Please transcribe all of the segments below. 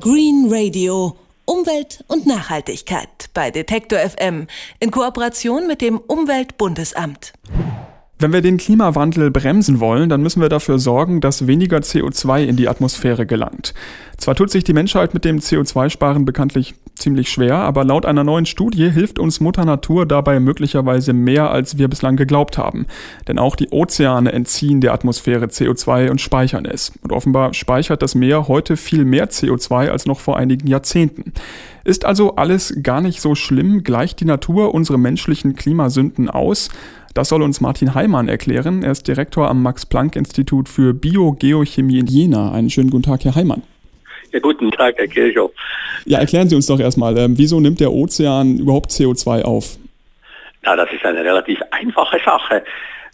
Green Radio. Umwelt und Nachhaltigkeit bei Detektor FM in Kooperation mit dem Umweltbundesamt. Wenn wir den Klimawandel bremsen wollen, dann müssen wir dafür sorgen, dass weniger CO2 in die Atmosphäre gelangt. Zwar tut sich die Menschheit mit dem CO2-Sparen bekanntlich ziemlich schwer, aber laut einer neuen Studie hilft uns Mutter Natur dabei möglicherweise mehr, als wir bislang geglaubt haben. Denn auch die Ozeane entziehen der Atmosphäre CO2 und speichern es. Und offenbar speichert das Meer heute viel mehr CO2 als noch vor einigen Jahrzehnten. Ist also alles gar nicht so schlimm? Gleicht die Natur unsere menschlichen Klimasünden aus? Das soll uns Martin Heimann erklären. Er ist Direktor am Max-Planck-Institut für Biogeochemie in Jena. Einen schönen guten Tag, Herr Heimann. Ja, guten Tag, Herr Kirchhoff. Ja, erklären Sie uns doch erstmal, äh, wieso nimmt der Ozean überhaupt CO2 auf? Ja, das ist eine relativ einfache Sache.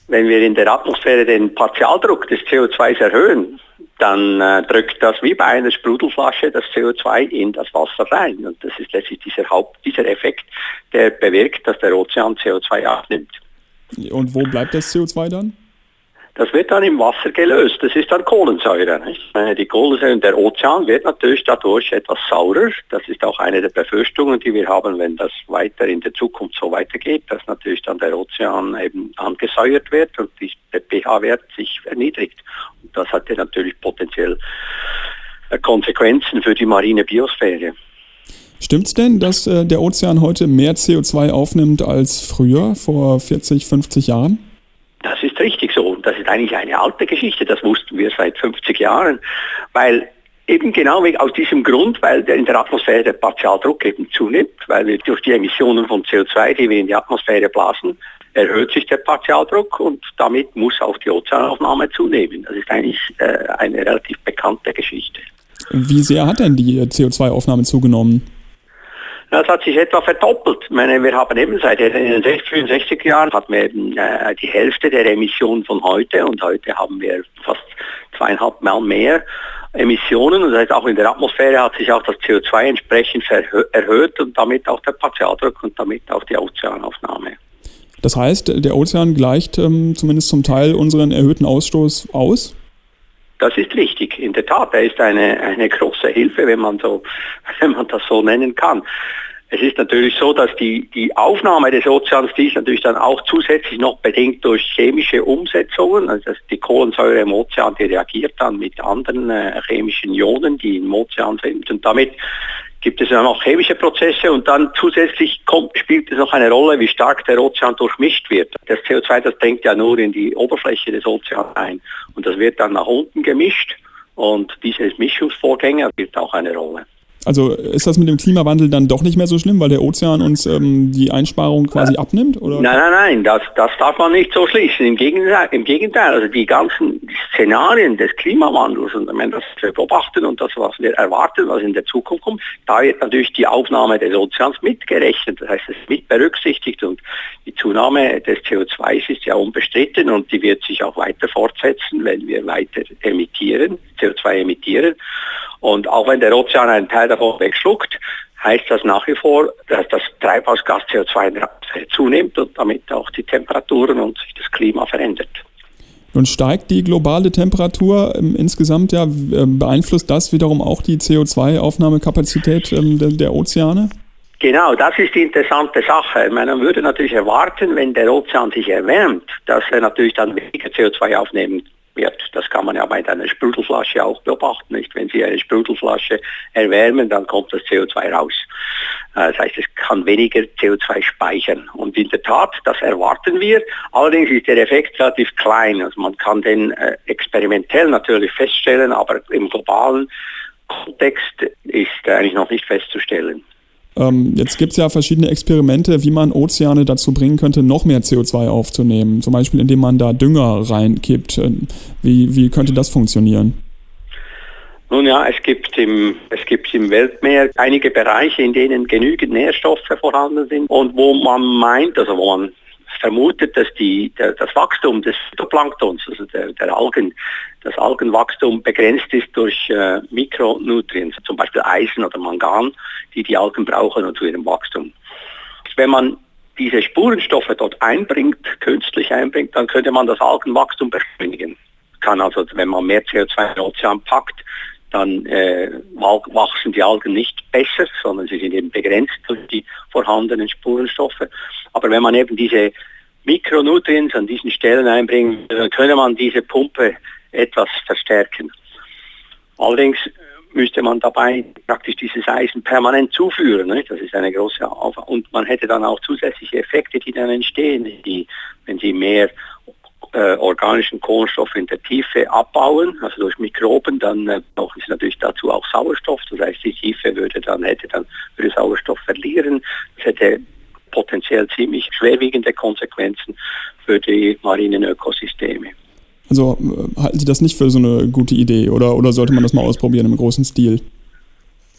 Wenn wir in der Atmosphäre den Partialdruck des CO2 erhöhen, dann äh, drückt das wie bei einer Sprudelflasche das CO2 in das Wasser rein. Und das ist letztlich dieser, Haupt, dieser Effekt, der bewirkt, dass der Ozean CO2 abnimmt. Und wo bleibt das CO2 dann? Das wird dann im Wasser gelöst. Das ist dann Kohlensäure. Nicht? Die Kohlensäure, der Ozean wird natürlich dadurch etwas saurer. Das ist auch eine der Befürchtungen, die wir haben, wenn das weiter in der Zukunft so weitergeht, dass natürlich dann der Ozean eben angesäuert wird und der pH-Wert sich erniedrigt. Und das hat ja natürlich potenziell äh, Konsequenzen für die marine Biosphäre. Stimmt es denn, dass äh, der Ozean heute mehr CO2 aufnimmt als früher, vor 40, 50 Jahren? Das ist richtig so. Das ist eigentlich eine alte Geschichte. Das wussten wir seit 50 Jahren. Weil eben genau aus diesem Grund, weil in der Atmosphäre der Partialdruck eben zunimmt, weil wir durch die Emissionen von CO2, die wir in die Atmosphäre blasen, erhöht sich der Partialdruck und damit muss auch die Ozeanaufnahme zunehmen. Das ist eigentlich äh, eine relativ bekannte Geschichte. Wie sehr hat denn die CO2-Aufnahme zugenommen? Das hat sich etwa verdoppelt. Ich meine, wir haben eben seit den 60er Jahren hatten wir eben äh, die Hälfte der Emissionen von heute und heute haben wir fast zweieinhalb Mal mehr Emissionen und das heißt auch in der Atmosphäre hat sich auch das CO2 entsprechend erhöht und damit auch der Partialdruck und damit auch die Ozeanaufnahme. Das heißt, der Ozean gleicht ähm, zumindest zum Teil unseren erhöhten Ausstoß aus? Das ist richtig. In der Tat, er ist eine, eine große Hilfe, wenn man, so, wenn man das so nennen kann. Es ist natürlich so, dass die, die Aufnahme des Ozeans, die ist natürlich dann auch zusätzlich noch bedingt durch chemische Umsetzungen. Also die Kohlensäure im Ozean, die reagiert dann mit anderen äh, chemischen Ionen, die im Ozean sind. Und damit gibt es ja noch chemische Prozesse und dann zusätzlich kommt, spielt es noch eine Rolle, wie stark der Ozean durchmischt wird. Das CO2, das dringt ja nur in die Oberfläche des Ozeans ein und das wird dann nach unten gemischt und dieses Mischungsvorgänge spielt auch eine Rolle. Also ist das mit dem Klimawandel dann doch nicht mehr so schlimm, weil der Ozean uns ähm, die Einsparung quasi abnimmt? Oder? Nein, nein, nein, das, das darf man nicht so schließen. Im Gegenteil, im Gegenteil also die ganzen Szenarien des Klimawandels und wenn das wir beobachten und das, was wir erwarten, was in der Zukunft kommt, da wird natürlich die Aufnahme des Ozeans mitgerechnet. Das heißt, es ist mit berücksichtigt und die Zunahme des CO2 ist ja unbestritten und die wird sich auch weiter fortsetzen, wenn wir weiter emittieren, CO2 emittieren. Und auch wenn der Ozean einen Teil davon wegschluckt, heißt das nach wie vor, dass das Treibhausgas CO2 in der Atmosphäre zunimmt und damit auch die Temperaturen und sich das Klima verändert. Nun steigt die globale Temperatur ähm, insgesamt ja, ähm, beeinflusst das wiederum auch die CO2-Aufnahmekapazität ähm, der, der, Ozeane? Genau, das ist die interessante Sache. Man würde natürlich erwarten, wenn der Ozean sich erwärmt, dass er natürlich dann weniger CO2 aufnehmen wird. Das kann man ja bei einer Sprudelflasche auch beobachten. Nicht? Wenn Sie eine Sprudelflasche erwärmen, dann kommt das CO2 raus. Äh, das heißt, es kann weniger CO2 speichern. Und in der Tat, das erwarten wir. Allerdings ist der Effekt relativ klein. Also man kann den äh, experimentell natürlich feststellen, aber im globalen Kontext ist eigentlich noch nicht festzustellen. Ähm, jetzt gibt es ja verschiedene Experimente, wie man Ozeane dazu bringen könnte, noch mehr CO2 aufzunehmen. Zum Beispiel, indem man da Dünger reinkippt. Ähm, wie, wie könnte das funktionieren? Nun ja, es gibt, im, es gibt im Weltmeer einige Bereiche, in denen genügend Nährstoffe vorhanden sind und wo man meint, also wo man vermutet, dass die, der, das Wachstum des Phytoplanktons, also der, der, Algen, das Algenwachstum begrenzt ist durch äh, Mikronutrien, zum Beispiel Eisen oder Mangan, die die Algen brauchen zu ihrem Wachstum. Wenn man diese Spurenstoffe dort einbringt, künstlich einbringt, dann könnte man das Algenwachstum beschleunigen. Kann also, wenn man mehr CO2 in den Ozean packt, dann äh, wachsen die Algen nicht besser, sondern sie sind eben begrenzt durch die vorhandenen Spurenstoffe. Aber wenn man eben diese Mikronutrients an diesen Stellen einbringt, dann könne man diese Pumpe etwas verstärken. Allerdings müsste man dabei praktisch dieses Eisen permanent zuführen. Ne? Das ist eine große Aufwand. Und man hätte dann auch zusätzliche Effekte, die dann entstehen, die, wenn sie mehr äh, organischen Kohlenstoff in der Tiefe abbauen, also durch Mikroben, dann äh, brauchen sie natürlich dazu auch Sauerstoff. Das heißt, die Tiefe würde dann hätte dann würde Sauerstoff verlieren. Das hätte potenziell ziemlich schwerwiegende Konsequenzen für die marinen Ökosysteme. Also äh, halten Sie das nicht für so eine gute Idee oder, oder sollte man das mal ausprobieren im großen Stil?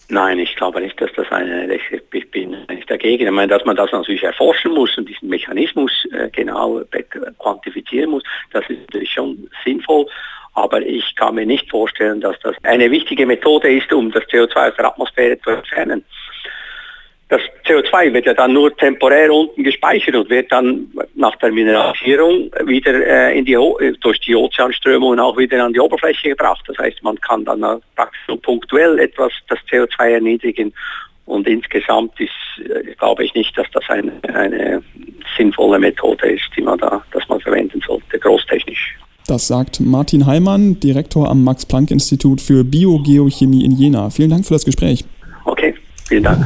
Nein, ich glaube nicht, dass das eine, ich bin nicht dagegen. Ich meine, dass man das natürlich erforschen muss und diesen Mechanismus äh, genau quantifizieren muss, das ist natürlich schon sinnvoll. Aber ich kann mir nicht vorstellen, dass das eine wichtige Methode ist, um das CO2 aus der Atmosphäre zu entfernen das CO2 wird ja dann nur temporär unten gespeichert und wird dann nach der Mineralisierung wieder äh, in die, durch die Ozeanströmungen auch wieder an die Oberfläche gebracht. Das heißt, man kann dann praktisch nur punktuell etwas das CO2 erniedrigen und insgesamt ist, äh, glaube ich nicht, dass das eine, eine sinnvolle Methode ist, die man da, dass man verwenden sollte, großtechnisch. Das sagt Martin Heimann, Direktor am Max-Planck-Institut für Biogeochemie in Jena. Vielen Dank für das Gespräch. Okay, vielen Dank.